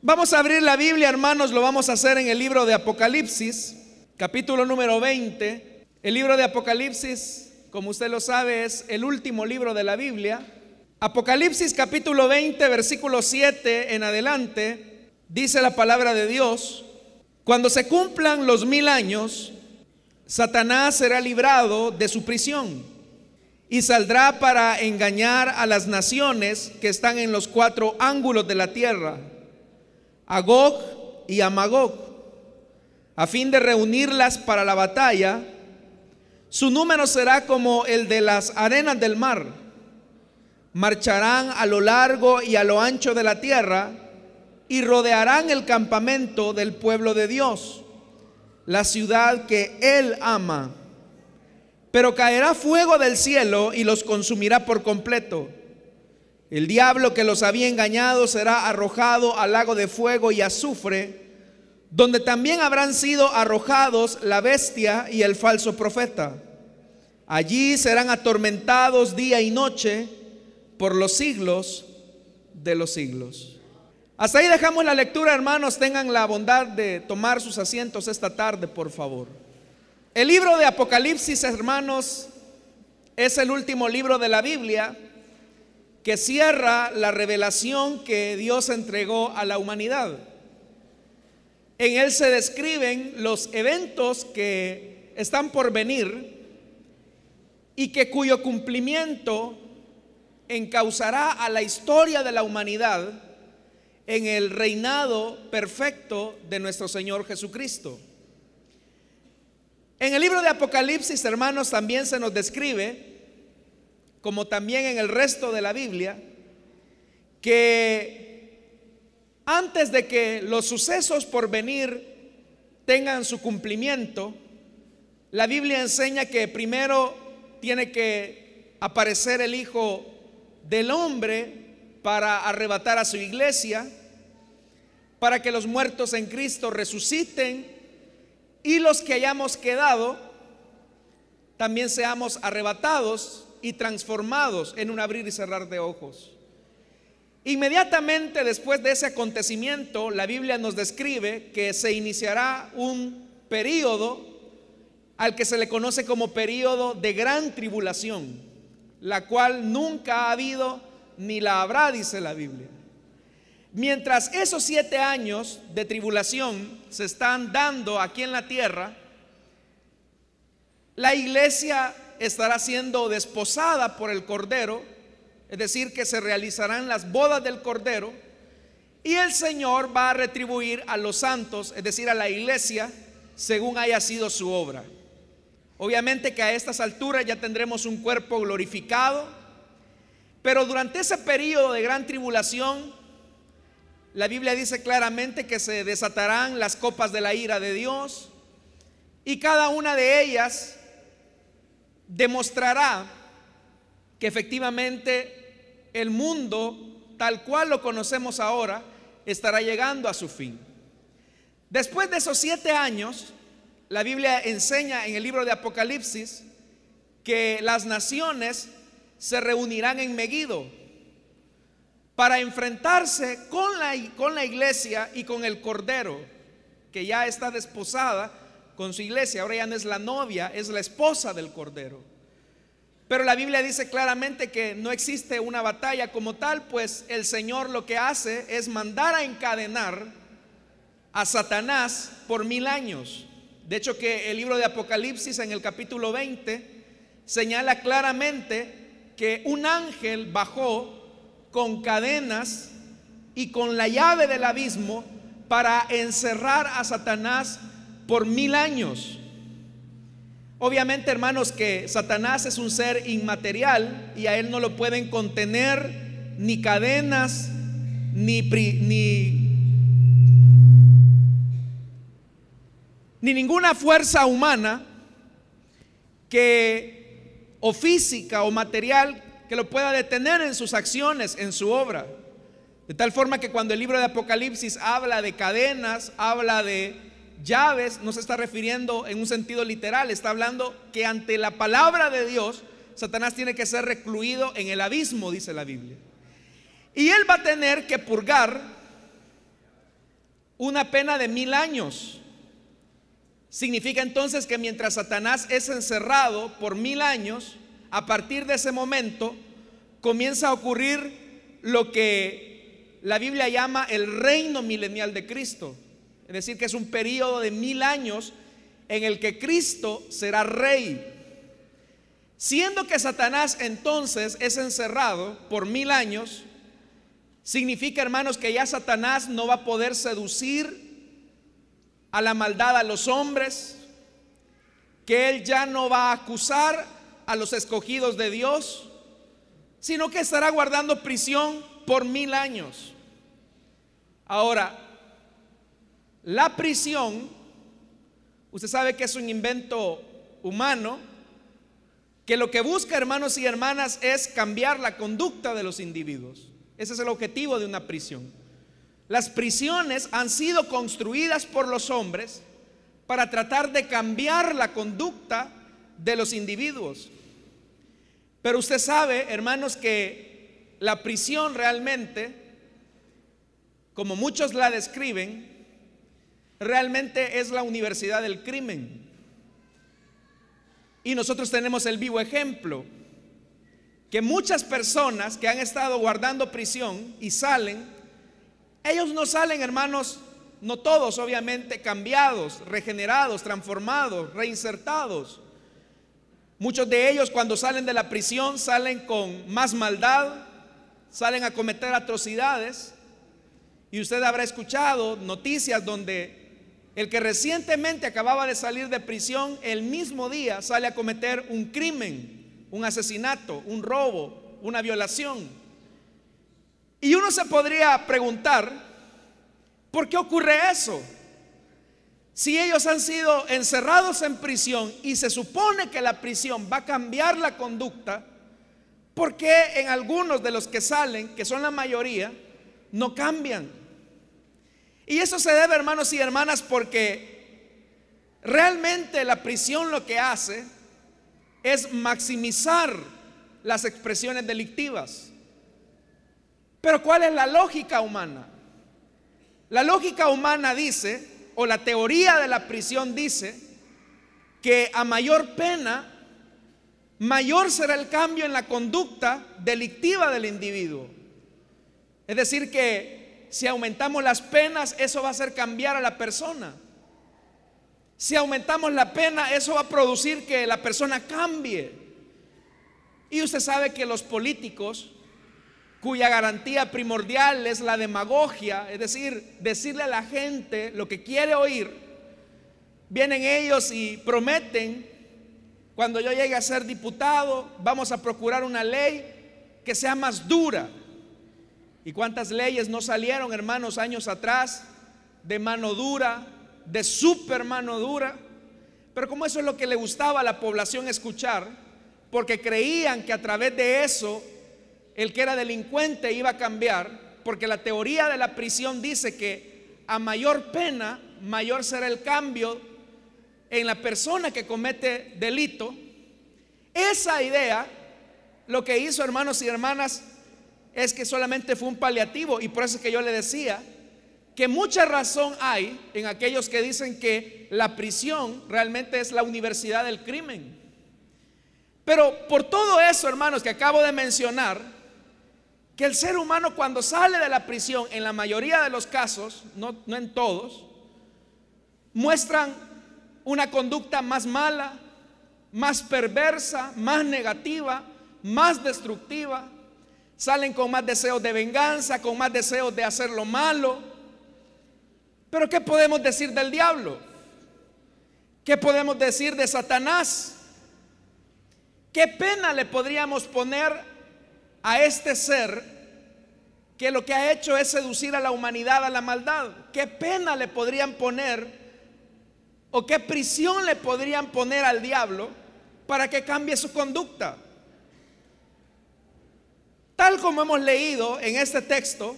Vamos a abrir la Biblia, hermanos, lo vamos a hacer en el libro de Apocalipsis, capítulo número 20. El libro de Apocalipsis, como usted lo sabe, es el último libro de la Biblia. Apocalipsis capítulo 20, versículo 7 en adelante, dice la palabra de Dios, cuando se cumplan los mil años, Satanás será librado de su prisión y saldrá para engañar a las naciones que están en los cuatro ángulos de la tierra a Gog y a Magog, a fin de reunirlas para la batalla. Su número será como el de las arenas del mar. Marcharán a lo largo y a lo ancho de la tierra y rodearán el campamento del pueblo de Dios, la ciudad que Él ama. Pero caerá fuego del cielo y los consumirá por completo. El diablo que los había engañado será arrojado al lago de fuego y azufre, donde también habrán sido arrojados la bestia y el falso profeta. Allí serán atormentados día y noche por los siglos de los siglos. Hasta ahí dejamos la lectura, hermanos. Tengan la bondad de tomar sus asientos esta tarde, por favor. El libro de Apocalipsis, hermanos, es el último libro de la Biblia que cierra la revelación que Dios entregó a la humanidad. En él se describen los eventos que están por venir y que cuyo cumplimiento encauzará a la historia de la humanidad en el reinado perfecto de nuestro Señor Jesucristo. En el libro de Apocalipsis, hermanos, también se nos describe como también en el resto de la Biblia, que antes de que los sucesos por venir tengan su cumplimiento, la Biblia enseña que primero tiene que aparecer el Hijo del Hombre para arrebatar a su iglesia, para que los muertos en Cristo resuciten y los que hayamos quedado también seamos arrebatados y transformados en un abrir y cerrar de ojos. Inmediatamente después de ese acontecimiento, la Biblia nos describe que se iniciará un periodo al que se le conoce como periodo de gran tribulación, la cual nunca ha habido ni la habrá, dice la Biblia. Mientras esos siete años de tribulación se están dando aquí en la tierra, la iglesia estará siendo desposada por el Cordero, es decir, que se realizarán las bodas del Cordero, y el Señor va a retribuir a los santos, es decir, a la iglesia, según haya sido su obra. Obviamente que a estas alturas ya tendremos un cuerpo glorificado, pero durante ese periodo de gran tribulación, la Biblia dice claramente que se desatarán las copas de la ira de Dios y cada una de ellas demostrará que efectivamente el mundo, tal cual lo conocemos ahora, estará llegando a su fin. Después de esos siete años, la Biblia enseña en el libro de Apocalipsis que las naciones se reunirán en Megido para enfrentarse con la, con la iglesia y con el Cordero, que ya está desposada con su iglesia. Ahora ya no es la novia, es la esposa del Cordero. Pero la Biblia dice claramente que no existe una batalla como tal, pues el Señor lo que hace es mandar a encadenar a Satanás por mil años. De hecho que el libro de Apocalipsis en el capítulo 20 señala claramente que un ángel bajó con cadenas y con la llave del abismo para encerrar a Satanás por mil años. Obviamente, hermanos, que Satanás es un ser inmaterial y a él no lo pueden contener ni cadenas, ni, ni, ni ninguna fuerza humana que o física o material que lo pueda detener en sus acciones, en su obra. De tal forma que cuando el libro de Apocalipsis habla de cadenas, habla de llaves no se está refiriendo en un sentido literal, está hablando que ante la palabra de Dios, Satanás tiene que ser recluido en el abismo, dice la Biblia. Y él va a tener que purgar una pena de mil años. Significa entonces que mientras Satanás es encerrado por mil años, a partir de ese momento comienza a ocurrir lo que la Biblia llama el reino milenial de Cristo. Es decir, que es un periodo de mil años en el que Cristo será rey. Siendo que Satanás entonces es encerrado por mil años, significa, hermanos, que ya Satanás no va a poder seducir a la maldad a los hombres, que él ya no va a acusar a los escogidos de Dios, sino que estará guardando prisión por mil años. Ahora, la prisión, usted sabe que es un invento humano, que lo que busca, hermanos y hermanas, es cambiar la conducta de los individuos. Ese es el objetivo de una prisión. Las prisiones han sido construidas por los hombres para tratar de cambiar la conducta de los individuos. Pero usted sabe, hermanos, que la prisión realmente, como muchos la describen, realmente es la universidad del crimen. Y nosotros tenemos el vivo ejemplo que muchas personas que han estado guardando prisión y salen, ellos no salen, hermanos, no todos obviamente, cambiados, regenerados, transformados, reinsertados. Muchos de ellos cuando salen de la prisión salen con más maldad, salen a cometer atrocidades. Y usted habrá escuchado noticias donde el que recientemente acababa de salir de prisión, el mismo día sale a cometer un crimen, un asesinato, un robo, una violación. Y uno se podría preguntar, ¿por qué ocurre eso? Si ellos han sido encerrados en prisión y se supone que la prisión va a cambiar la conducta, ¿por qué en algunos de los que salen, que son la mayoría, no cambian? Y eso se debe, hermanos y hermanas, porque realmente la prisión lo que hace es maximizar las expresiones delictivas. Pero ¿cuál es la lógica humana? La lógica humana dice, o la teoría de la prisión dice, que a mayor pena, mayor será el cambio en la conducta delictiva del individuo. Es decir, que si aumentamos las penas, eso va a hacer cambiar a la persona. Si aumentamos la pena, eso va a producir que la persona cambie. Y usted sabe que los políticos cuya garantía primordial es la demagogia, es decir, decirle a la gente lo que quiere oír, vienen ellos y prometen, cuando yo llegue a ser diputado, vamos a procurar una ley que sea más dura. ¿Y cuántas leyes no salieron, hermanos, años atrás, de mano dura, de super mano dura? Pero como eso es lo que le gustaba a la población escuchar, porque creían que a través de eso el que era delincuente iba a cambiar, porque la teoría de la prisión dice que a mayor pena, mayor será el cambio en la persona que comete delito. Esa idea, lo que hizo hermanos y hermanas, es que solamente fue un paliativo y por eso es que yo le decía que mucha razón hay en aquellos que dicen que la prisión realmente es la universidad del crimen. Pero por todo eso, hermanos, que acabo de mencionar, que el ser humano cuando sale de la prisión, en la mayoría de los casos, no, en todos, muestran una conducta más mala, más perversa, más negativa, más destructiva. Salen con más deseos de venganza, con más deseos de hacer lo malo. Pero ¿qué podemos decir del diablo? ¿Qué podemos decir de Satanás? ¿Qué pena le podríamos poner a este ser que lo que ha hecho es seducir a la humanidad a la maldad. ¿Qué pena le podrían poner o qué prisión le podrían poner al diablo para que cambie su conducta? Tal como hemos leído en este texto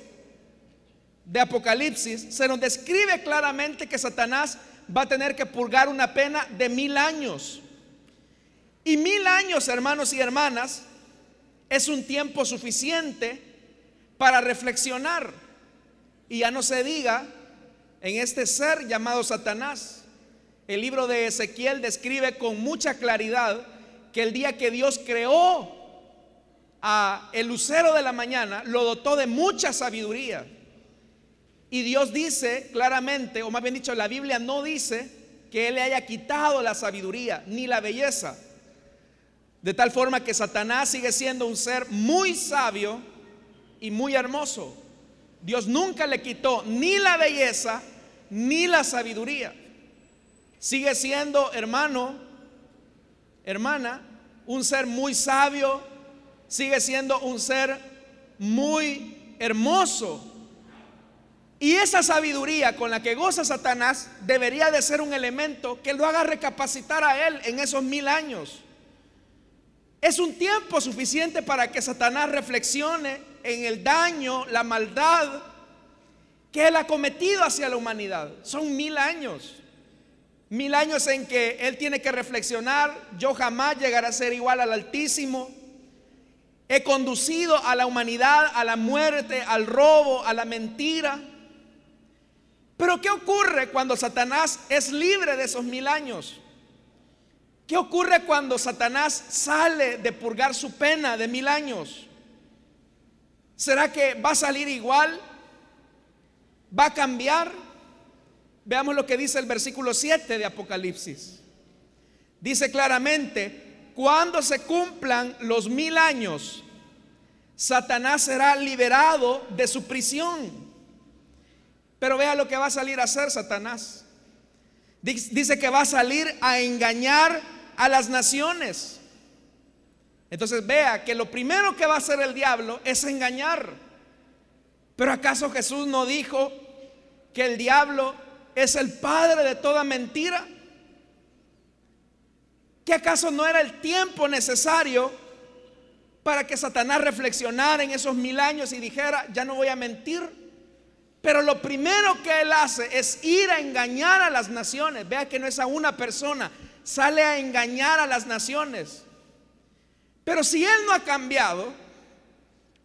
de Apocalipsis, se nos describe claramente que Satanás va a tener que purgar una pena de mil años. Y mil años, hermanos y hermanas, es un tiempo suficiente para reflexionar. Y ya no se diga en este ser llamado Satanás. El libro de Ezequiel describe con mucha claridad que el día que Dios creó a el lucero de la mañana, lo dotó de mucha sabiduría. Y Dios dice claramente, o más bien dicho, la Biblia no dice que Él le haya quitado la sabiduría ni la belleza. De tal forma que Satanás sigue siendo un ser muy sabio y muy hermoso. Dios nunca le quitó ni la belleza ni la sabiduría. Sigue siendo, hermano, hermana, un ser muy sabio, sigue siendo un ser muy hermoso. Y esa sabiduría con la que goza Satanás debería de ser un elemento que lo haga recapacitar a él en esos mil años. Es un tiempo suficiente para que Satanás reflexione en el daño, la maldad que él ha cometido hacia la humanidad. Son mil años. Mil años en que él tiene que reflexionar, yo jamás llegaré a ser igual al Altísimo. He conducido a la humanidad a la muerte, al robo, a la mentira. Pero ¿qué ocurre cuando Satanás es libre de esos mil años? ¿Qué ocurre cuando Satanás sale de purgar su pena de mil años? ¿Será que va a salir igual? ¿Va a cambiar? Veamos lo que dice el versículo 7 de Apocalipsis. Dice claramente, cuando se cumplan los mil años, Satanás será liberado de su prisión. Pero vea lo que va a salir a hacer Satanás. Dice que va a salir a engañar a las naciones. Entonces vea que lo primero que va a hacer el diablo es engañar. Pero ¿acaso Jesús no dijo que el diablo es el padre de toda mentira? ¿Que acaso no era el tiempo necesario para que Satanás reflexionara en esos mil años y dijera, ya no voy a mentir? Pero lo primero que él hace es ir a engañar a las naciones. Vea que no es a una persona, sale a engañar a las naciones. Pero si Él no ha cambiado,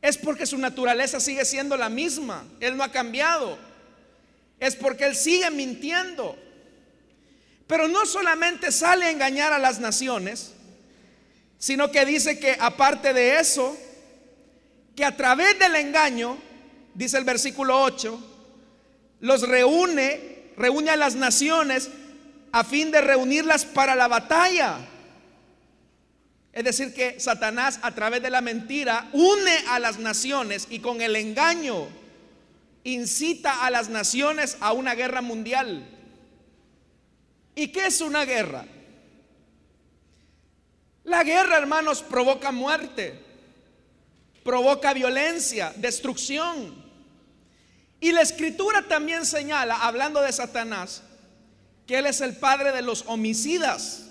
es porque su naturaleza sigue siendo la misma. Él no ha cambiado. Es porque Él sigue mintiendo. Pero no solamente sale a engañar a las naciones, sino que dice que aparte de eso, que a través del engaño, dice el versículo 8, los reúne, reúne a las naciones a fin de reunirlas para la batalla. Es decir, que Satanás a través de la mentira une a las naciones y con el engaño incita a las naciones a una guerra mundial. ¿Y qué es una guerra? La guerra, hermanos, provoca muerte, provoca violencia, destrucción. Y la escritura también señala, hablando de Satanás, que él es el padre de los homicidas.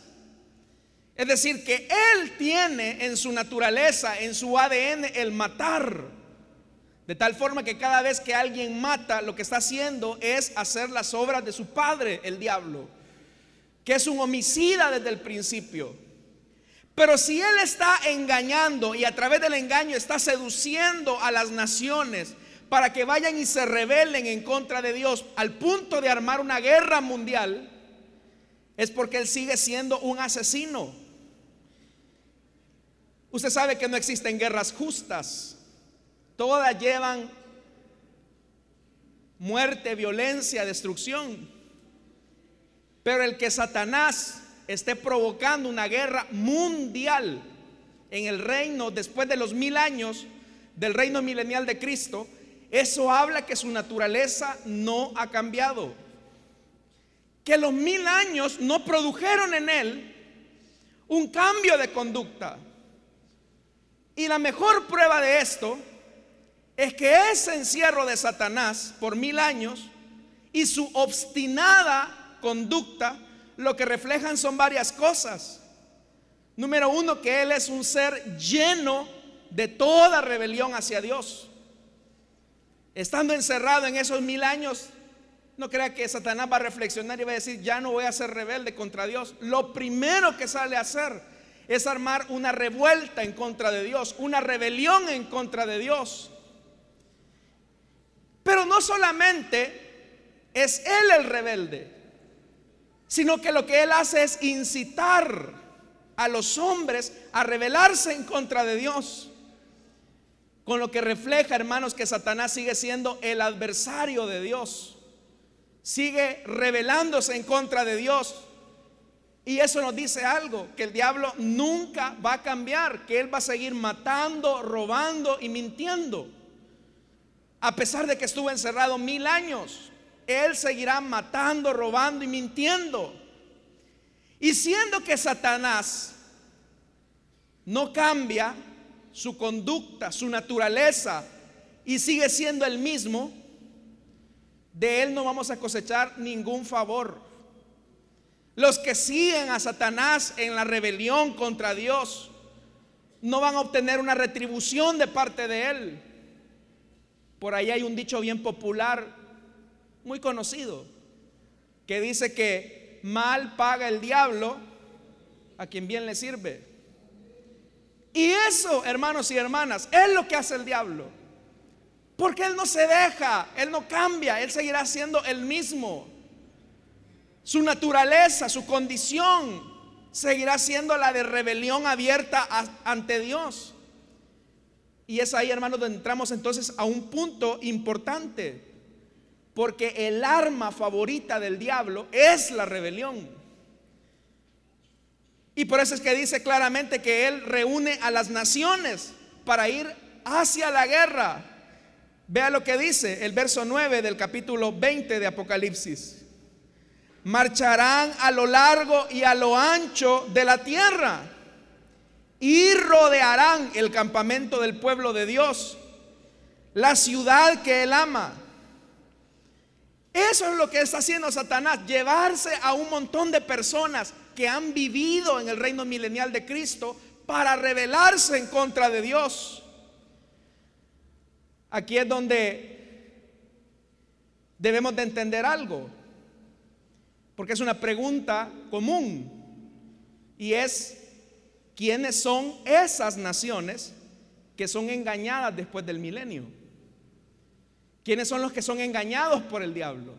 Es decir, que Él tiene en su naturaleza, en su ADN, el matar. De tal forma que cada vez que alguien mata, lo que está haciendo es hacer las obras de su padre, el diablo, que es un homicida desde el principio. Pero si Él está engañando y a través del engaño está seduciendo a las naciones para que vayan y se rebelen en contra de Dios al punto de armar una guerra mundial, es porque Él sigue siendo un asesino. Usted sabe que no existen guerras justas. Todas llevan muerte, violencia, destrucción. Pero el que Satanás esté provocando una guerra mundial en el reino después de los mil años del reino milenial de Cristo, eso habla que su naturaleza no ha cambiado. Que los mil años no produjeron en él un cambio de conducta. Y la mejor prueba de esto es que ese encierro de Satanás por mil años y su obstinada conducta lo que reflejan son varias cosas. Número uno, que Él es un ser lleno de toda rebelión hacia Dios. Estando encerrado en esos mil años, no crea que Satanás va a reflexionar y va a decir, ya no voy a ser rebelde contra Dios. Lo primero que sale a hacer es armar una revuelta en contra de Dios, una rebelión en contra de Dios. Pero no solamente es él el rebelde, sino que lo que él hace es incitar a los hombres a rebelarse en contra de Dios. Con lo que refleja, hermanos, que Satanás sigue siendo el adversario de Dios. Sigue rebelándose en contra de Dios. Y eso nos dice algo, que el diablo nunca va a cambiar, que él va a seguir matando, robando y mintiendo. A pesar de que estuvo encerrado mil años, él seguirá matando, robando y mintiendo. Y siendo que Satanás no cambia su conducta, su naturaleza, y sigue siendo el mismo, de él no vamos a cosechar ningún favor. Los que siguen a Satanás en la rebelión contra Dios no van a obtener una retribución de parte de él. Por ahí hay un dicho bien popular, muy conocido, que dice que mal paga el diablo a quien bien le sirve. Y eso, hermanos y hermanas, es lo que hace el diablo. Porque él no se deja, él no cambia, él seguirá siendo el mismo. Su naturaleza, su condición seguirá siendo la de rebelión abierta ante Dios. Y es ahí, hermanos, donde entramos entonces a un punto importante. Porque el arma favorita del diablo es la rebelión. Y por eso es que dice claramente que él reúne a las naciones para ir hacia la guerra. Vea lo que dice el verso 9 del capítulo 20 de Apocalipsis marcharán a lo largo y a lo ancho de la tierra y rodearán el campamento del pueblo de Dios, la ciudad que él ama. Eso es lo que está haciendo Satanás, llevarse a un montón de personas que han vivido en el reino milenial de Cristo para rebelarse en contra de Dios. Aquí es donde debemos de entender algo. Porque es una pregunta común. Y es, ¿quiénes son esas naciones que son engañadas después del milenio? ¿Quiénes son los que son engañados por el diablo?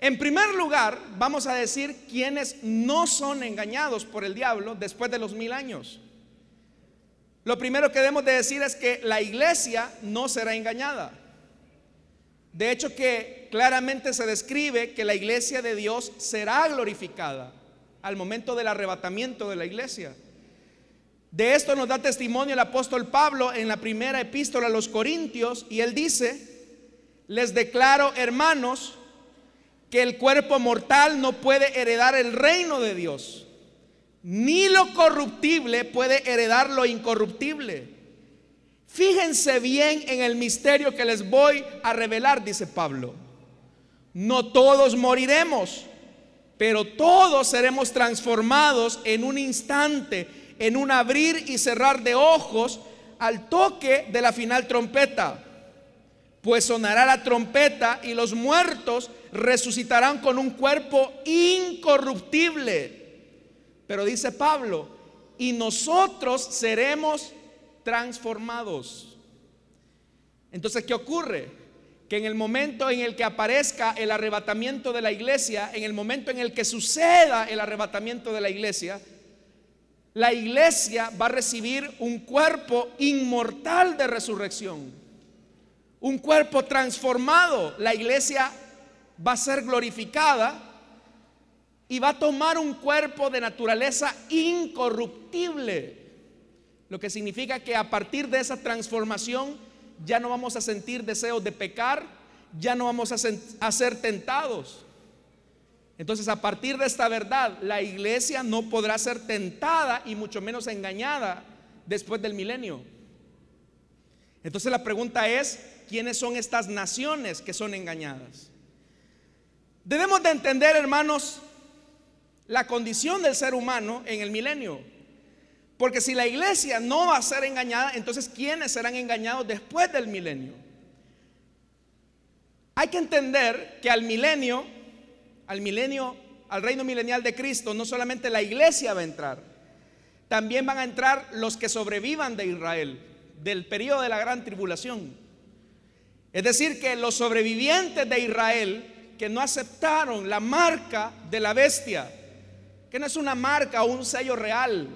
En primer lugar, vamos a decir quiénes no son engañados por el diablo después de los mil años. Lo primero que debemos de decir es que la iglesia no será engañada. De hecho que claramente se describe que la iglesia de Dios será glorificada al momento del arrebatamiento de la iglesia. De esto nos da testimonio el apóstol Pablo en la primera epístola a los Corintios y él dice, les declaro hermanos que el cuerpo mortal no puede heredar el reino de Dios, ni lo corruptible puede heredar lo incorruptible. Fíjense bien en el misterio que les voy a revelar, dice Pablo. No todos moriremos, pero todos seremos transformados en un instante, en un abrir y cerrar de ojos al toque de la final trompeta. Pues sonará la trompeta y los muertos resucitarán con un cuerpo incorruptible. Pero dice Pablo, y nosotros seremos transformados. Entonces, ¿qué ocurre? Que en el momento en el que aparezca el arrebatamiento de la iglesia, en el momento en el que suceda el arrebatamiento de la iglesia, la iglesia va a recibir un cuerpo inmortal de resurrección, un cuerpo transformado. La iglesia va a ser glorificada y va a tomar un cuerpo de naturaleza incorruptible. Lo que significa que a partir de esa transformación ya no vamos a sentir deseos de pecar, ya no vamos a, ser tentados. Entonces, a partir de esta verdad, la iglesia no podrá ser tentada y mucho menos engañada después del milenio. Entonces la pregunta es, ¿quiénes son estas naciones que son engañadas? Debemos de entender, hermanos, la condición del ser humano en el milenio. Porque si la iglesia no va a ser engañada, entonces ¿quiénes serán engañados después del milenio? Hay que entender que al milenio, al milenio, al reino milenial de Cristo, no solamente la iglesia va a entrar, también van a entrar los que sobrevivan de Israel, del periodo de la gran tribulación. Es decir, que los sobrevivientes de Israel que no aceptaron la marca de la bestia, que no es una marca o un sello real,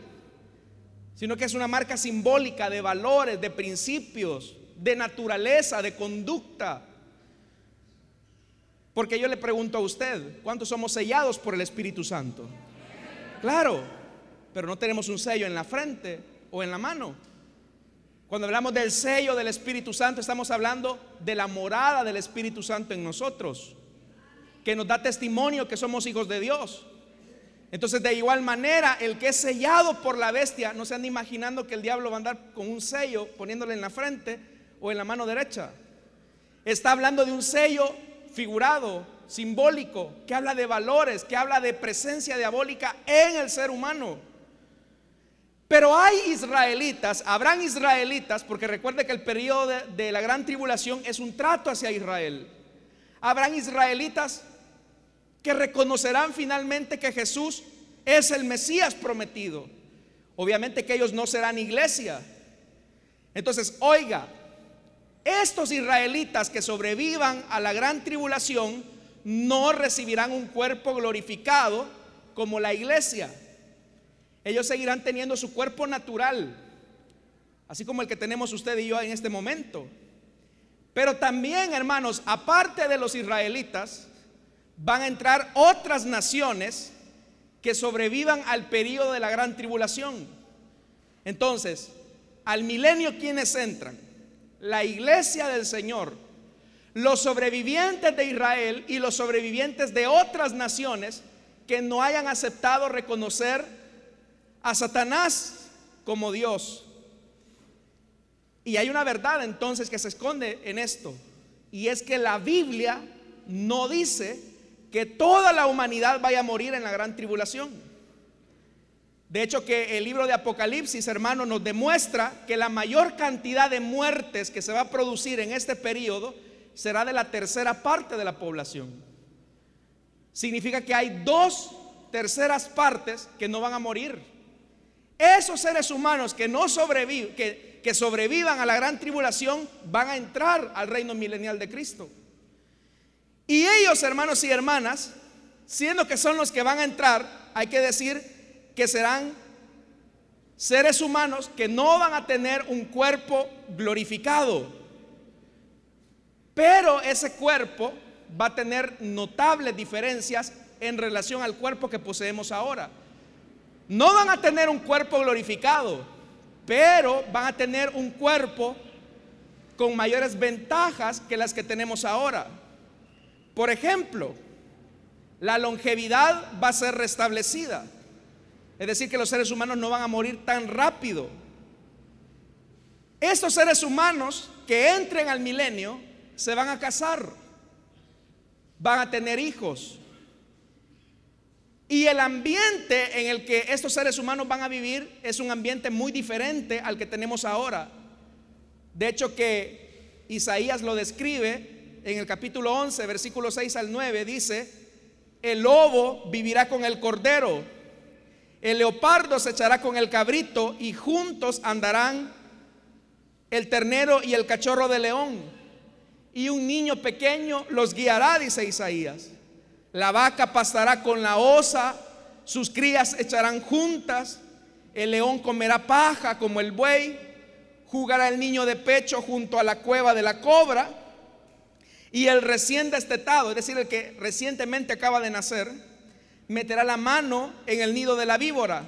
sino que es una marca simbólica de valores, de principios, de naturaleza, de conducta. Porque yo le pregunto a usted, ¿cuántos somos sellados por el Espíritu Santo? Claro, pero no tenemos un sello en la frente o en la mano. Cuando hablamos del sello del Espíritu Santo, estamos hablando de la morada del Espíritu Santo en nosotros, que nos da testimonio que somos hijos de Dios. Entonces, de igual manera, el que es sellado por la bestia, no se anda imaginando que el diablo va a andar con un sello poniéndole en la frente o en la mano derecha. Está hablando de un sello figurado, simbólico, que habla de valores, que habla de presencia diabólica en el ser humano. Pero hay israelitas, habrán israelitas, porque recuerde que el periodo de, de, la gran tribulación es un trato hacia Israel. Habrán israelitas que reconocerán finalmente que Jesús es el Mesías prometido. Obviamente que ellos no serán iglesia. Entonces, oiga, estos israelitas que sobrevivan a la gran tribulación no recibirán un cuerpo glorificado como la iglesia. Ellos seguirán teniendo su cuerpo natural, así como el que tenemos usted y yo en este momento. Pero también, hermanos, aparte de los israelitas, van a entrar otras naciones que sobrevivan al periodo de la gran tribulación. Entonces, al milenio, ¿quiénes entran? La iglesia del Señor, los sobrevivientes de Israel y los sobrevivientes de otras naciones que no hayan aceptado reconocer a Satanás como Dios. Y hay una verdad entonces que se esconde en esto, y es que la Biblia no dice que toda la humanidad vaya a morir en la gran tribulación. De hecho que el libro de Apocalipsis, hermano, nos demuestra que la mayor cantidad de muertes que se va a producir en este periodo será de la tercera parte de la población. Significa que hay dos terceras partes que no van a morir. Esos seres humanos que no sobreviven, que, sobrevivan a la gran tribulación, van a entrar al reino milenial de Cristo. Y ellos, hermanos y hermanas, siendo que son los que van a entrar, hay que decir que serán seres humanos que no van a tener un cuerpo glorificado. Pero ese cuerpo va a tener notables diferencias en relación al cuerpo que poseemos ahora. No van a tener un cuerpo glorificado, pero van a tener un cuerpo con mayores ventajas que las que tenemos ahora. Por ejemplo, la longevidad va a ser restablecida. Es decir, que los seres humanos no van a morir tan rápido. Estos seres humanos que entren al milenio se van a casar, van a tener hijos. Y el ambiente en el que estos seres humanos van a vivir es un ambiente muy diferente al que tenemos ahora. De hecho que Isaías lo describe en el capítulo 11, versículo 6 al 9, dice, el lobo vivirá con el cordero el leopardo se echará con el cabrito y juntos andarán el ternero y el cachorro de león. Y un niño pequeño los guiará, dice Isaías. La vaca pastará con la osa, sus crías echarán juntas, el león comerá paja como el buey, jugará el niño de pecho junto a la cueva de la cobra, y el recién destetado, es decir, el que recientemente acaba de nacer, meterá la mano en el nido de la víbora.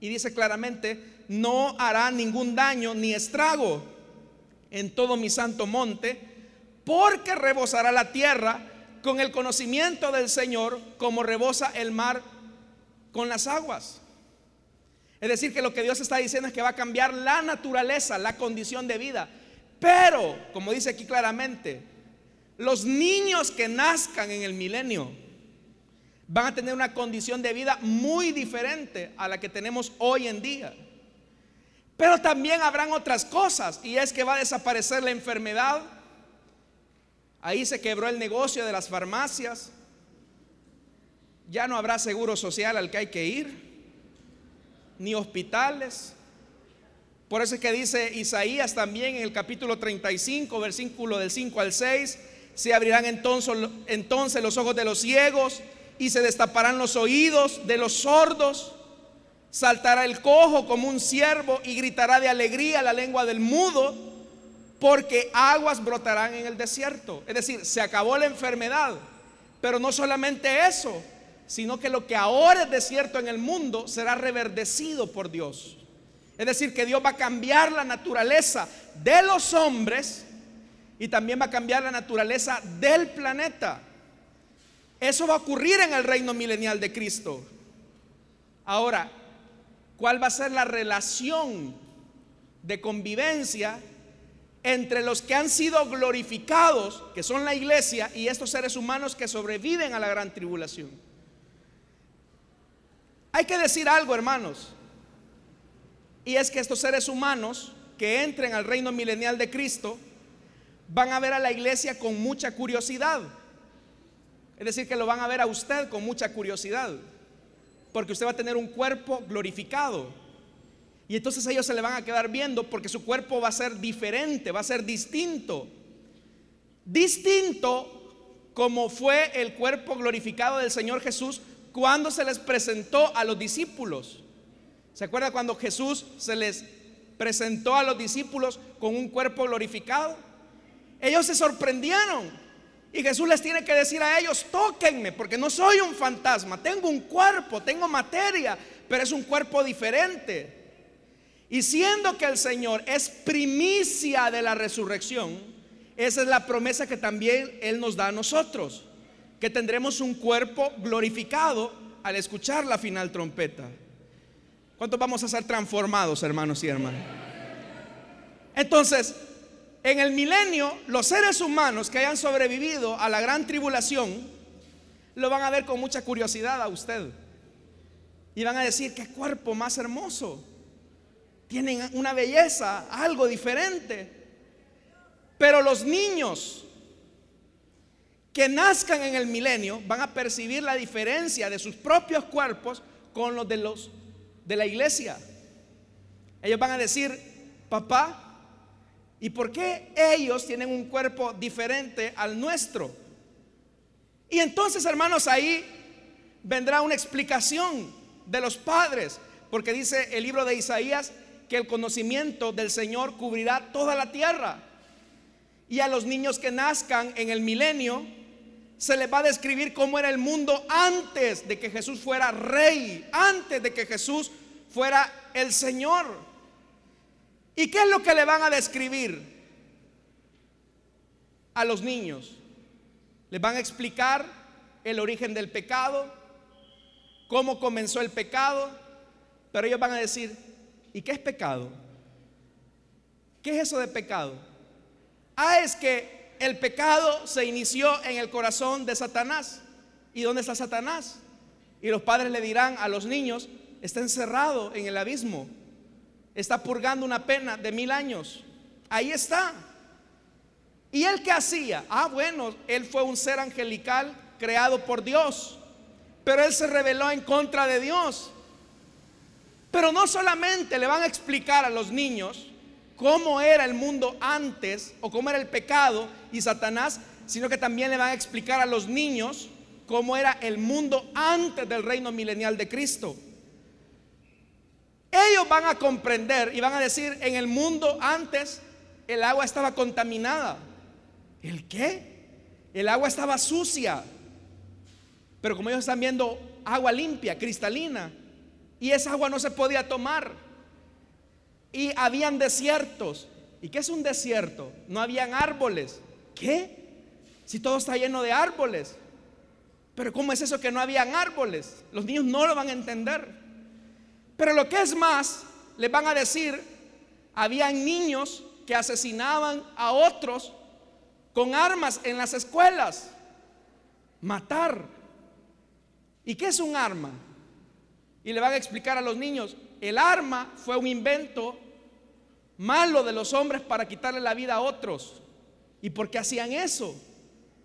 Y dice claramente, no hará ningún daño ni estrago en todo mi santo monte, porque rebosará la tierra con el conocimiento del Señor como rebosa el mar con las aguas. Es decir, que lo que Dios está diciendo es que va a cambiar la naturaleza, la condición de vida. Pero, como dice aquí claramente, los niños que nazcan en el milenio, van a tener una condición de vida muy diferente a la que tenemos hoy en día. Pero también habrán otras cosas y es que va a desaparecer la enfermedad. Ahí se quebró el negocio de las farmacias. Ya no habrá seguro social al que hay que ir, ni hospitales. Por eso es que dice Isaías también en el capítulo 35, versículo del 5 al 6, se abrirán entonces, entonces los ojos de los ciegos y se destaparán los oídos de los sordos. Saltará el cojo como un ciervo y gritará de alegría la lengua del mudo, porque aguas brotarán en el desierto. Es decir, se acabó la enfermedad. Pero no solamente eso, sino que lo que ahora es desierto en el mundo será reverdecido por Dios. Es decir, que Dios va a cambiar la naturaleza de los hombres y también va a cambiar la naturaleza del planeta. Eso va a ocurrir en el reino milenial de Cristo. Ahora, ¿cuál va a ser la relación de convivencia entre los que han sido glorificados, que son la iglesia, y estos seres humanos que sobreviven a la gran tribulación? Hay que decir algo, hermanos. Y es que estos seres humanos que entren al reino milenial de Cristo van a ver a la iglesia con mucha curiosidad. Es decir, que lo van a ver a usted con mucha curiosidad. Porque usted va a tener un cuerpo glorificado. Y entonces ellos se le van a quedar viendo porque su cuerpo va a ser diferente, va a ser distinto. Distinto como fue el cuerpo glorificado del Señor Jesús cuando se les presentó a los discípulos. ¿Se acuerda cuando Jesús se les presentó a los discípulos con un cuerpo glorificado? Ellos se sorprendieron. Y Jesús les tiene que decir a ellos, tóquenme, porque no soy un fantasma, tengo un cuerpo, tengo materia, pero es un cuerpo diferente. Y siendo que el Señor es primicia de la resurrección, esa es la promesa que también Él nos da a nosotros, que tendremos un cuerpo glorificado al escuchar la final trompeta. ¿Cuántos vamos a ser transformados, hermanos y hermanas? Entonces, en el milenio, los seres humanos que hayan sobrevivido a la gran tribulación, lo van a ver con mucha curiosidad a usted. Y van a decir, qué cuerpo más hermoso. Tienen una belleza, algo diferente. Pero los niños que nazcan en el milenio van a percibir la diferencia de sus propios cuerpos con los de los de la iglesia. Ellos van a decir, papá, ¿y por qué ellos tienen un cuerpo diferente al nuestro? Y entonces, hermanos, ahí vendrá una explicación de los padres, porque dice el libro de Isaías que el conocimiento del Señor cubrirá toda la tierra. Y a los niños que nazcan en el milenio, se les va a describir cómo era el mundo antes de que Jesús fuera rey, antes de que Jesús fuera el Señor. ¿Y qué es lo que le van a describir a los niños? Les van a explicar el origen del pecado, cómo comenzó el pecado, pero ellos van a decir, ¿y qué es pecado? ¿Qué es eso de pecado? Ah, es que el pecado se inició en el corazón de Satanás. ¿Y dónde está Satanás? Y los padres le dirán a los niños, está encerrado en el abismo, está purgando una pena de mil años. Ahí está. ¿Y él qué hacía? Ah, bueno, él fue un ser angelical creado por Dios, pero él se rebeló en contra de Dios. Pero no solamente le van a explicar a los niños cómo era el mundo antes o cómo era el pecado y Satanás, sino que también le van a explicar a los niños cómo era el mundo antes del reino milenial de Cristo. Ellos van a comprender y van a decir, en el mundo antes el agua estaba contaminada. ¿El qué? El agua estaba sucia. Pero como ellos están viendo agua limpia, cristalina, y esa agua no se podía tomar. Y habían desiertos. ¿Y qué es un desierto? No habían árboles. ¿Qué? Si todo está lleno de árboles. Pero ¿cómo es eso que no habían árboles? Los niños no lo van a entender. Pero lo que es más, les van a decir, habían niños que asesinaban a otros con armas en las escuelas. Matar. ¿Y qué es un arma? Y le van a explicar a los niños, el arma fue un invento malo de los hombres para quitarle la vida a otros. ¿Y por qué hacían eso?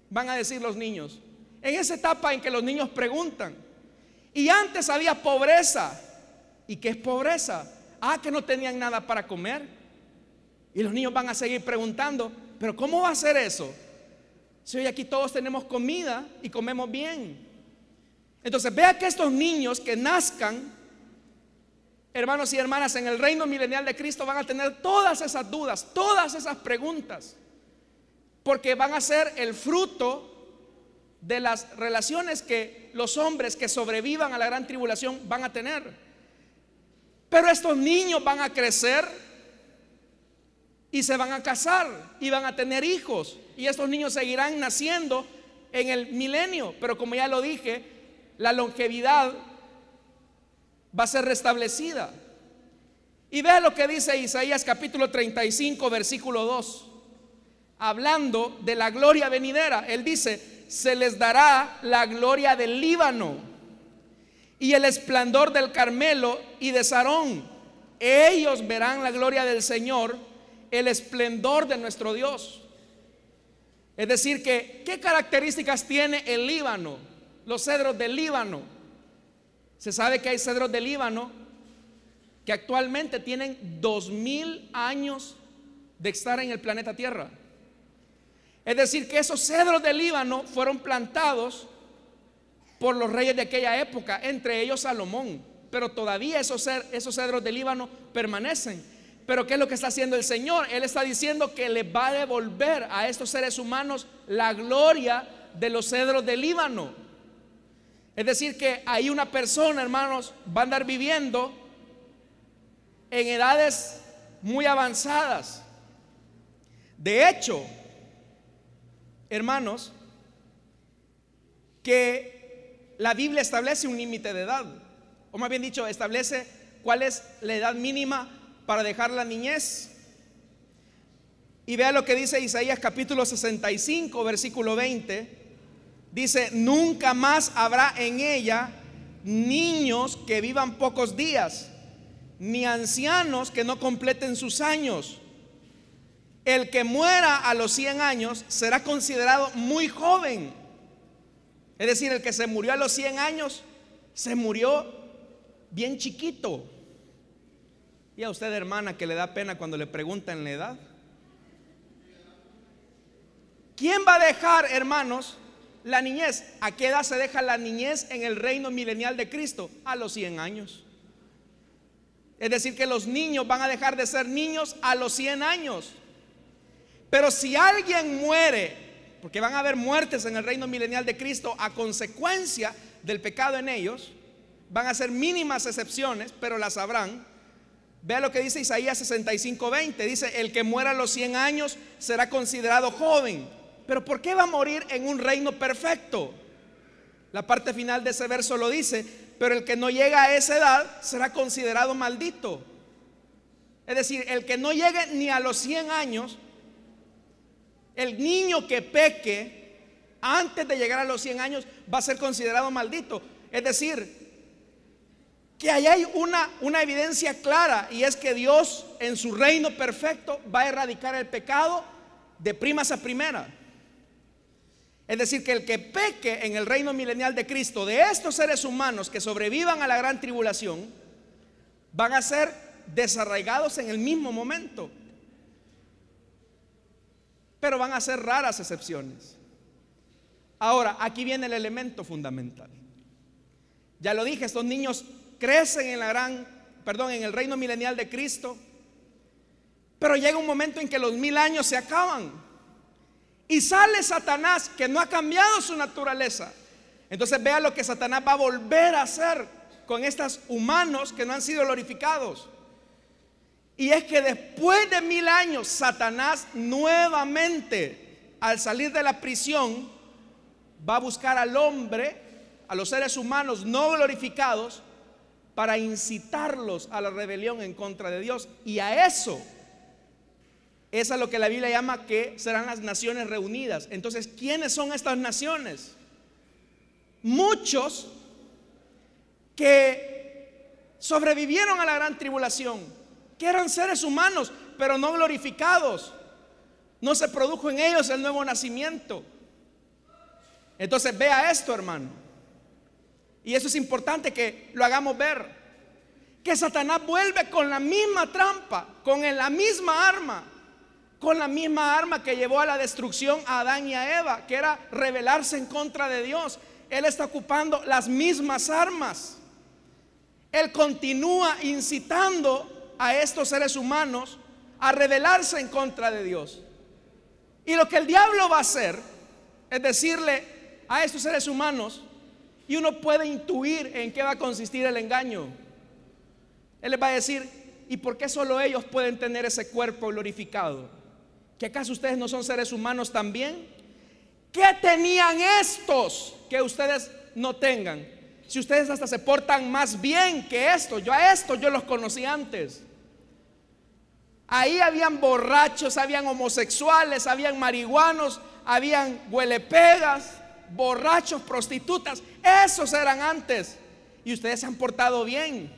Van a decir los niños. En esa etapa en que los niños preguntan. Y antes había pobreza. ¿Y qué es pobreza? Ah, que no tenían nada para comer. Y los niños van a seguir preguntando, pero ¿cómo va a ser eso? Si hoy aquí todos tenemos comida y comemos bien. Entonces vea que estos niños que nazcan, hermanos y hermanas, en el reino milenial de Cristo van a tener todas esas dudas, todas esas preguntas, porque van a ser el fruto de las relaciones que los hombres que sobrevivan a la gran tribulación van a tener. Pero estos niños van a crecer y se van a casar y van a tener hijos. Y estos niños seguirán naciendo en el milenio. Pero como ya lo dije, la longevidad va a ser restablecida. Y vea lo que dice Isaías capítulo 35, versículo 2. Hablando de la gloria venidera. Él dice, se les dará la gloria del Líbano y el esplendor del Carmelo y de Sarón. Ellos verán la gloria del Señor el esplendor de nuestro Dios. Es decir, que ¿qué características tiene el Líbano? Los cedros del Líbano. Se sabe que hay cedros del Líbano que actualmente tienen dos mil años de estar en el planeta Tierra. Es decir, que esos cedros del Líbano fueron plantados por los reyes de aquella época, entre ellos Salomón. Pero todavía esos, esos cedros del Líbano permanecen. Pero ¿qué es lo que está haciendo el Señor? Él está diciendo que le va a devolver a estos seres humanos la gloria de los cedros del Líbano. Es decir, que hay una persona, hermanos, va a andar viviendo en edades muy avanzadas. De hecho, hermanos, que la Biblia establece un límite de edad, o más bien dicho, establece cuál es la edad mínima para dejar la niñez. Y vea lo que dice Isaías capítulo 65, versículo 20. Dice, nunca más habrá en ella niños que vivan pocos días, ni ancianos que no completen sus años. El que muera a los 100 años será considerado muy joven. Es decir, el que se murió a los 100 años se murió bien chiquito. Y a usted, hermana, que le da pena cuando le preguntan la edad. ¿Quién va a dejar, hermanos, la niñez? ¿A qué edad se deja la niñez en el reino milenial de Cristo? A los 100 años. Es decir, que los niños van a dejar de ser niños a los 100 años. Pero si alguien muere, porque van a haber muertes en el reino milenial de Cristo a consecuencia del pecado en ellos, van a ser mínimas excepciones, pero las habrán. Vea lo que dice Isaías 65:20. Dice, el que muera a los 100 años será considerado joven. Pero ¿por qué va a morir en un reino perfecto? La parte final de ese verso lo dice, pero el que no llega a esa edad será considerado maldito. Es decir, el que no llegue ni a los 100 años, el niño que peque antes de llegar a los 100 años va a ser considerado maldito. Es decir, que ahí hay una, una evidencia clara y es que Dios en su reino perfecto va a erradicar el pecado de primas a primera. Es decir, que el que peque en el reino milenial de Cristo, de estos seres humanos que sobrevivan a la gran tribulación, van a ser desarraigados en el mismo momento. Pero van a ser raras excepciones. Ahora, aquí viene el elemento fundamental. Ya lo dije, estos niños crecen en la gran, perdón, en el reino milenial de Cristo. Pero llega un momento en que los mil años se acaban. Y sale Satanás que no ha cambiado su naturaleza. Entonces vea lo que Satanás va a volver a hacer con estos humanos que no han sido glorificados. Y es que después de mil años, Satanás nuevamente, al salir de la prisión, va a buscar al hombre, a los seres humanos no glorificados, para incitarlos a la rebelión en contra de Dios. Y a eso, es a lo que la Biblia llama que serán las naciones reunidas. Entonces, ¿quiénes son estas naciones? Muchos que sobrevivieron a la gran tribulación, que eran seres humanos, pero no glorificados. No se produjo en ellos el nuevo nacimiento. Entonces, vea esto, hermano. Y eso es importante que lo hagamos ver. Que Satanás vuelve con la misma trampa, con la misma arma, con la misma arma que llevó a la destrucción a Adán y a Eva, que era rebelarse en contra de Dios. Él está ocupando las mismas armas. Él continúa incitando a estos seres humanos a rebelarse en contra de Dios. Y lo que el diablo va a hacer es decirle a estos seres humanos, y uno puede intuir en qué va a consistir el engaño. Él les va a decir, ¿y por qué solo ellos pueden tener ese cuerpo glorificado? ¿Que acaso ustedes no son seres humanos también? ¿Qué tenían estos que ustedes no tengan? Si ustedes hasta se portan más bien que esto, yo a esto yo los conocí antes. Ahí habían borrachos, habían homosexuales, habían marihuanos, habían huelepegas, borrachos, prostitutas. Esos eran antes. Y ustedes se han portado bien.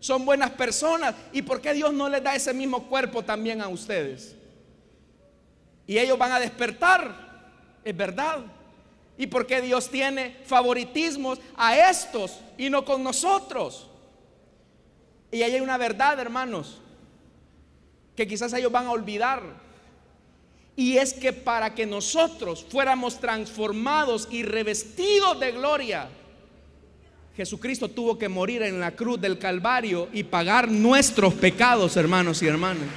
Son buenas personas. ¿Y por qué Dios no les da ese mismo cuerpo también a ustedes? Y ellos van a despertar. Es verdad. ¿Y por qué Dios tiene favoritismos a estos y no con nosotros? Y ahí hay una verdad, hermanos, que quizás ellos van a olvidar. Y es que para que nosotros fuéramos transformados y revestidos de gloria, Jesucristo tuvo que morir en la cruz del Calvario y pagar nuestros pecados, hermanos y hermanas.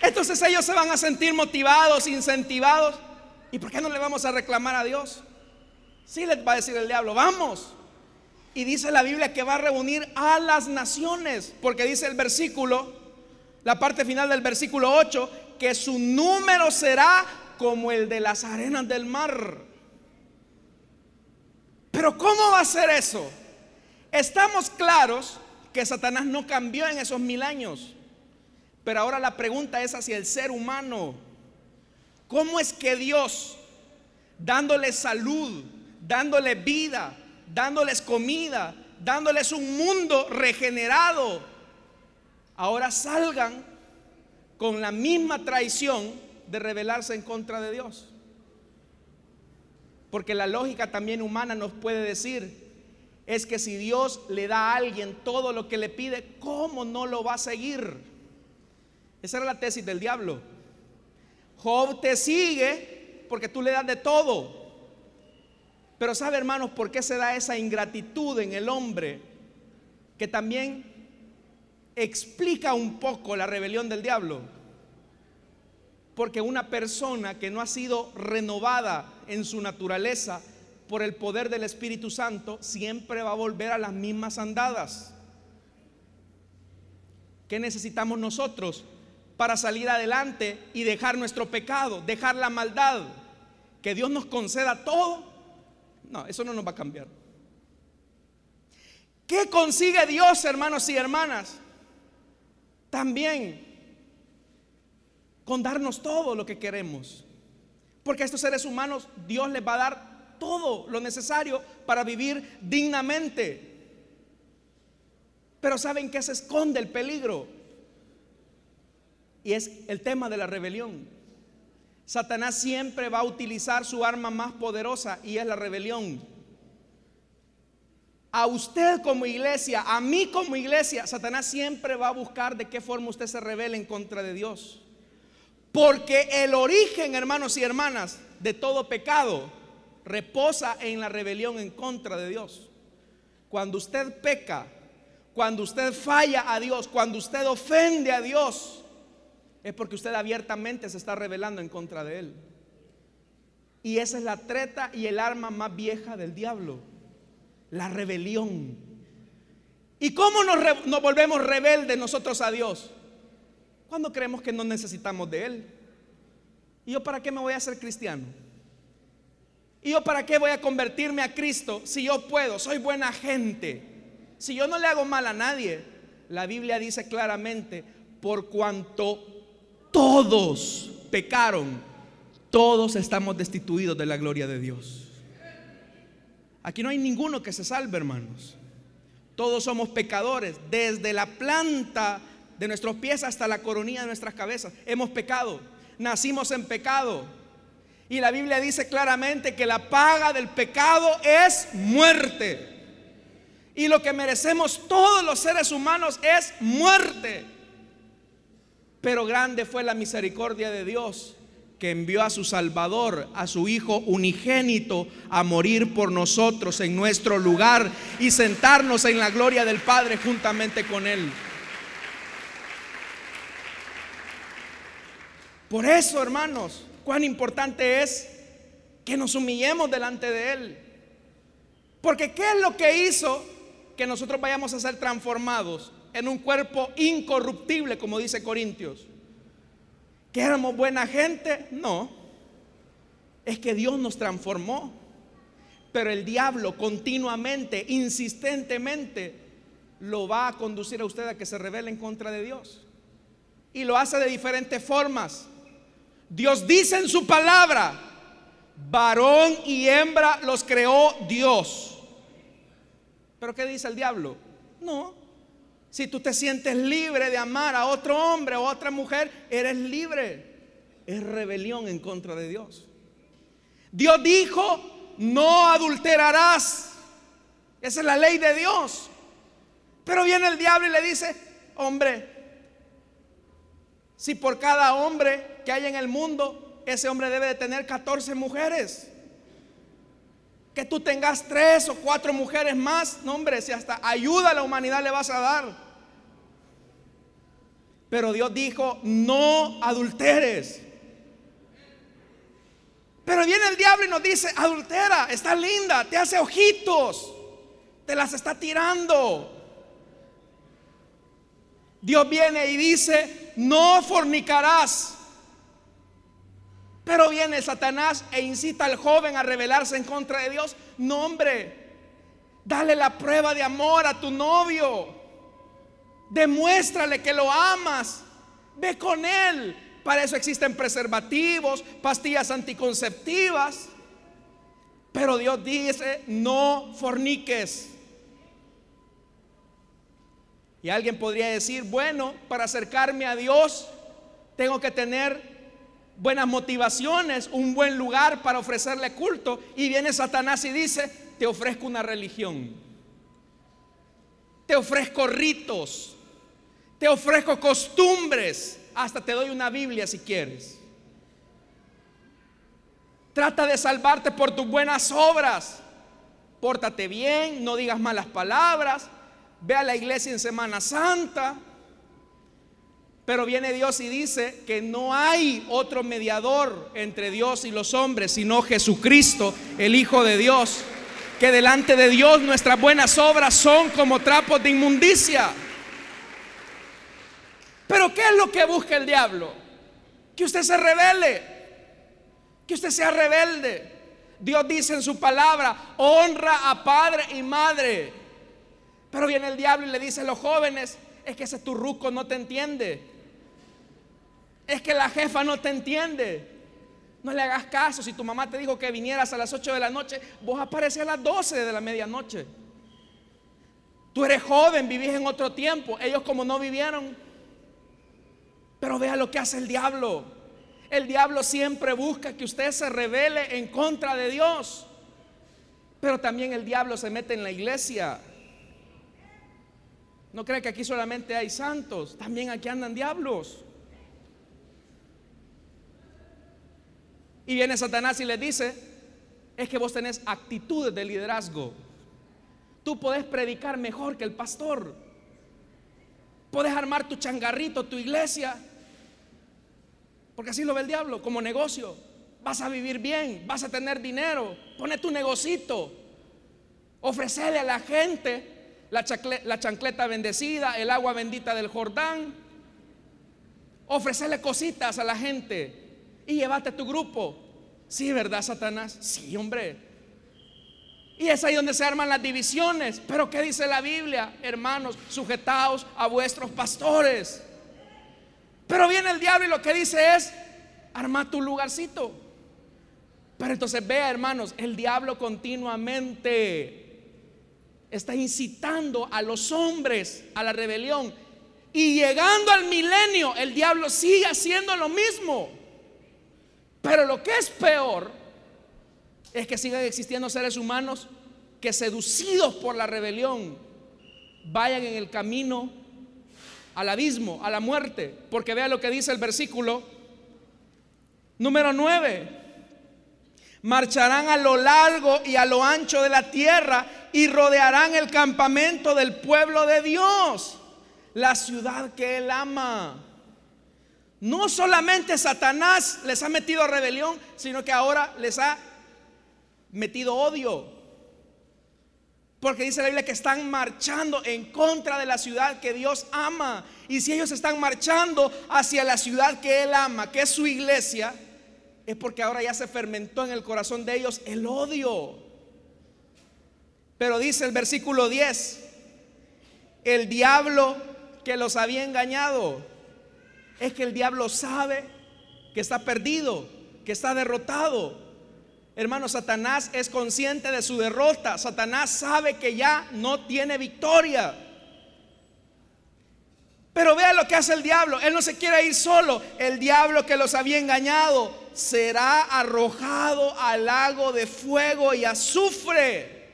Entonces ellos se van a sentir motivados, incentivados. ¿Y por qué no le vamos a reclamar a Dios? Sí les va a decir el diablo, vamos. Y dice la Biblia que va a reunir a las naciones, porque dice el versículo, la parte final del versículo 8, que su número será como el de las arenas del mar. Pero ¿cómo va a ser eso? Estamos claros que Satanás no cambió en esos mil años. Pero ahora la pregunta es hacia el ser humano. ¿Cómo es que Dios, dándole salud, dándole vida, dándoles comida, dándoles un mundo regenerado, ahora salgan con la misma traición de rebelarse en contra de Dios? Porque la lógica también humana nos puede decir, es que si Dios le da a alguien todo lo que le pide, ¿cómo no lo va a seguir? Esa era la tesis del diablo. Job te sigue porque tú le das de todo. Pero sabe hermanos por qué se da esa ingratitud en el hombre que también explica un poco la rebelión del diablo. Porque una persona que no ha sido renovada en su naturaleza por el poder del Espíritu Santo siempre va a volver a las mismas andadas. ¿Qué necesitamos nosotros? para salir adelante y dejar nuestro pecado, dejar la maldad. Que Dios nos conceda todo. No, eso no nos va a cambiar. ¿Qué consigue Dios, hermanos y hermanas? También con darnos todo lo que queremos. Porque a estos seres humanos Dios les va a dar todo lo necesario para vivir dignamente. Pero ¿saben que se esconde el peligro? Y es el tema de la rebelión. Satanás siempre va a utilizar su arma más poderosa y es la rebelión. A usted como iglesia, a mí como iglesia, Satanás siempre va a buscar de qué forma usted se revele en contra de Dios. Porque el origen, hermanos y hermanas, de todo pecado reposa en la rebelión en contra de Dios. Cuando usted peca, cuando usted falla a Dios, cuando usted ofende a Dios, es porque usted abiertamente se está rebelando en contra de él. Y esa es la treta y el arma más vieja del diablo, la rebelión. ¿Y cómo nos, volvemos rebeldes nosotros a Dios? Cuando creemos que no necesitamos de Él. ¿Y yo para qué me voy a hacer cristiano? ¿Y yo para qué voy a convertirme a Cristo si yo puedo? Soy buena gente. Si yo no le hago mal a nadie. La Biblia dice claramente, por cuanto todos pecaron, todos estamos destituidos de la gloria de Dios. Aquí no hay ninguno que se salve, hermanos. Todos somos pecadores, desde la planta de nuestros pies hasta la coronilla de nuestras cabezas. Hemos pecado, nacimos en pecado. Y la Biblia dice claramente que la paga del pecado es muerte. Y lo que merecemos todos los seres humanos es muerte. Pero grande fue la misericordia de Dios que envió a su Salvador, a su Hijo unigénito, a morir por nosotros en nuestro lugar y sentarnos en la gloria del Padre juntamente con Él. Por eso, hermanos, cuán importante es que nos humillemos delante de Él. Porque ¿qué es lo que hizo que nosotros vayamos a ser transformados en un cuerpo incorruptible, como dice Corintios? ¿Que éramos buena gente? No. Es que Dios nos transformó. Pero el diablo continuamente, insistentemente, lo va a conducir a usted a que se revele en contra de Dios. Y lo hace de diferentes formas. Dios dice en su palabra, varón y hembra los creó Dios. Pero ¿qué dice el diablo? No, si tú te sientes libre de amar a otro hombre o a otra mujer, eres libre. Es rebelión en contra de Dios. Dios dijo, no adulterarás. Esa es la ley de Dios. Pero viene el diablo y le dice, hombre, si por cada hombre que hay en el mundo, ese hombre debe de tener 14 mujeres. Que tú tengas tres o cuatro mujeres más, no hombre, si hasta ayuda a la humanidad le vas a dar. Pero Dios dijo, no adulteres. Pero viene el diablo y nos dice, adultera, está linda, te hace ojitos, te las está tirando. Dios viene y dice, no fornicarás. Pero viene Satanás e incita al joven a rebelarse en contra de Dios. No, hombre, dale la prueba de amor a tu novio. Demuéstrale que lo amas. Ve con él. Para eso existen preservativos, pastillas anticonceptivas. Pero Dios dice, no forniques. Y alguien podría decir, bueno, para acercarme a Dios tengo que tener buenas motivaciones, un buen lugar para ofrecerle culto. Y viene Satanás y dice, te ofrezco una religión. Te ofrezco ritos. Te ofrezco costumbres. Hasta te doy una Biblia si quieres. Trata de salvarte por tus buenas obras. Pórtate bien, no digas malas palabras. Ve a la iglesia en Semana Santa. Pero viene Dios y dice que no hay otro mediador entre Dios y los hombres, sino Jesucristo, el Hijo de Dios. Que delante de Dios nuestras buenas obras son como trapos de inmundicia. Pero ¿qué es lo que busca el diablo? Que usted se revele, que usted sea rebelde. Dios dice en su palabra, honra a padre y madre. Pero viene el diablo y le dice a los jóvenes, es que ese turruco no te entiende. Es que la jefa no te entiende. No le hagas caso. Si tu mamá te dijo que vinieras a las 8 de la noche, vos apareces a las 12 de la medianoche. Tú eres joven, vivís en otro tiempo. Ellos como no vivieron. Pero vea lo que hace el diablo. El diablo siempre busca que usted se revele en contra de Dios. Pero también el diablo se mete en la iglesia. No cree que aquí solamente hay santos. También aquí andan diablos. Y viene Satanás y le dice, es que vos tenés actitudes de liderazgo. Tú podés predicar mejor que el pastor. Podés armar tu changarrito, tu iglesia. Porque así lo ve el diablo, como negocio. Vas a vivir bien, vas a tener dinero. Pone tu negocito. Ofrecele a la gente la, la chancleta bendecida, el agua bendita del Jordán. Ofrecele cositas a la gente y llévate tu grupo. Sí, ¿verdad, Satanás? Sí, hombre. Y es ahí donde se arman las divisiones. Pero ¿qué dice la Biblia? Hermanos, sujetaos a vuestros pastores. Pero viene el diablo y lo que dice es, arma tu lugarcito. Pero entonces vea, hermanos, el diablo continuamente está incitando a los hombres a la rebelión. Y llegando al milenio, el diablo sigue haciendo lo mismo. Pero lo que es peor es que sigan existiendo seres humanos que seducidos por la rebelión vayan en el camino al abismo, a la muerte, porque vea lo que dice el versículo número 9. Marcharán a lo largo y a lo ancho de la tierra y rodearán el campamento del pueblo de Dios, la ciudad que él ama. No solamente Satanás les ha metido rebelión, sino que ahora les ha metido odio. Porque dice la Biblia que están marchando en contra de la ciudad que Dios ama. Y si ellos están marchando hacia la ciudad que Él ama, que es su iglesia, es porque ahora ya se fermentó en el corazón de ellos el odio. Pero dice el versículo 10, el diablo que los había engañado, es que el diablo sabe que está perdido, que está derrotado. Hermano, Satanás es consciente de su derrota. Satanás sabe que ya no tiene victoria. Pero vea lo que hace el diablo. Él no se quiere ir solo. El diablo que los había engañado será arrojado al lago de fuego y azufre,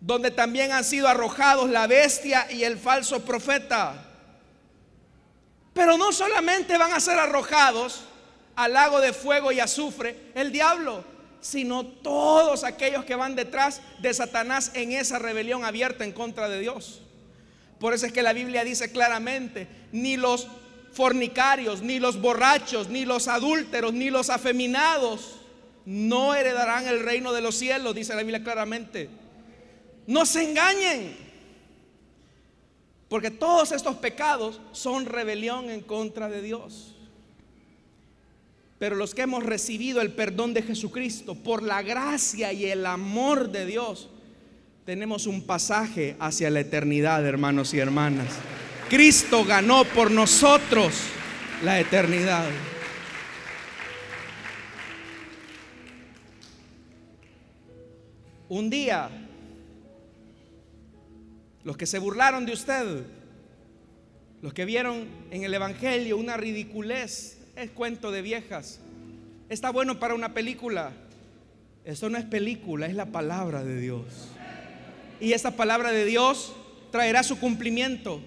donde también han sido arrojados la bestia y el falso profeta. Pero no solamente van a ser arrojados, al lago de fuego y azufre el diablo, sino todos aquellos que van detrás de Satanás en esa rebelión abierta en contra de Dios. Por eso es que la Biblia dice claramente, ni los fornicarios, ni los borrachos, ni los adúlteros, ni los afeminados no heredarán el reino de los cielos, dice la Biblia claramente. No se engañen, porque todos estos pecados son rebelión en contra de Dios. Pero los que hemos recibido el perdón de Jesucristo por la gracia y el amor de Dios, tenemos un pasaje hacia la eternidad, hermanos y hermanas. Cristo ganó por nosotros la eternidad. Un día, los que se burlaron de usted, los que vieron en el Evangelio una ridiculez es cuento de viejas. Está bueno para una película. Esto no es película, es la palabra de Dios. Y esa palabra de Dios traerá su cumplimiento.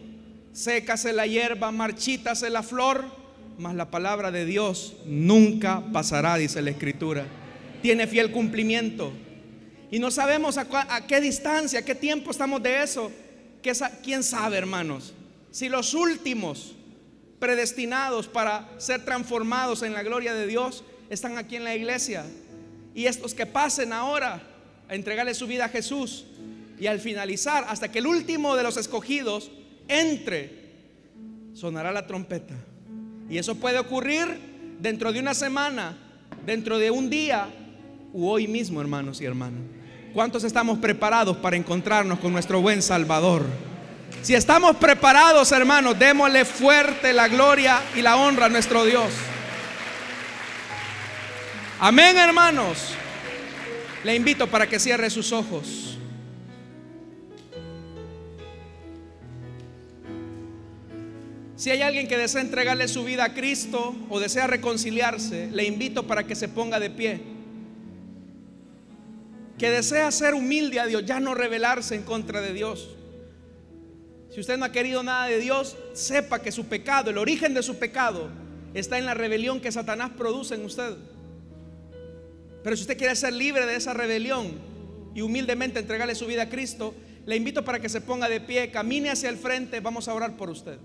Sécase la hierba, marchítase la flor, mas la palabra de Dios nunca pasará, dice la Escritura. Tiene fiel cumplimiento. Y no sabemos a, a qué distancia, a qué tiempo estamos de eso. ¿Quién sabe, hermanos? Si los últimos predestinados para ser transformados en la gloria de Dios están aquí en la iglesia. Y estos que pasen ahora a entregarle su vida a Jesús y al finalizar, hasta que el último de los escogidos entre, sonará la trompeta. Y eso puede ocurrir dentro de una semana, dentro de un día u hoy mismo, hermanos y hermanas. ¿Cuántos estamos preparados para encontrarnos con nuestro buen Salvador? Si estamos preparados, hermanos, démosle fuerte la gloria y la honra a nuestro Dios. Amén, hermanos. Le invito para que cierre sus ojos. Si hay alguien que desea entregarle su vida a Cristo o desea reconciliarse, le invito para que se ponga de pie. Que desea ser humilde a Dios, ya no rebelarse en contra de Dios. Si usted no ha querido nada de Dios, sepa que su pecado, el origen de su pecado, está en la rebelión que Satanás produce en usted. Pero si usted quiere ser libre de esa rebelión y humildemente entregarle su vida a Cristo, le invito para que se ponga de pie, camine hacia el frente, vamos a orar por usted.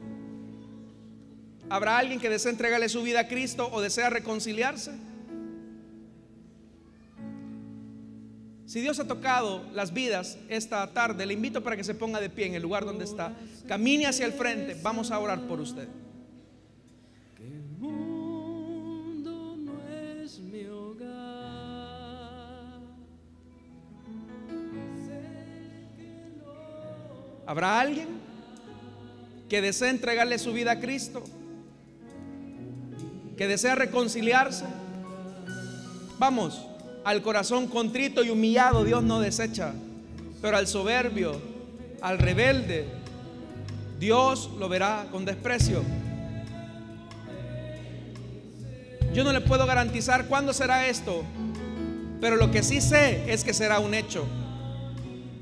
¿Habrá alguien que desea entregarle su vida a Cristo o desea reconciliarse? Si Dios ha tocado las vidas esta tarde, le invito para que se ponga de pie en el lugar donde está. Camine hacia el frente. Vamos a orar por usted. ¿Habrá alguien que desea entregarle su vida a Cristo? ¿Que desea reconciliarse? Vamos. Al corazón contrito y humillado Dios no desecha, pero al soberbio, al rebelde, Dios lo verá con desprecio. Yo no le puedo garantizar cuándo será esto, pero lo que sí sé es que será un hecho.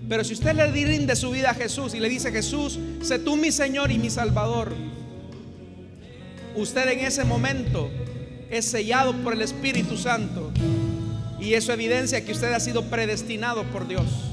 Pero si usted le rinde su vida a Jesús y le dice, Jesús, sé tú mi Señor y mi Salvador, usted en ese momento es sellado por el Espíritu Santo. Y eso evidencia que usted ha sido predestinado por Dios.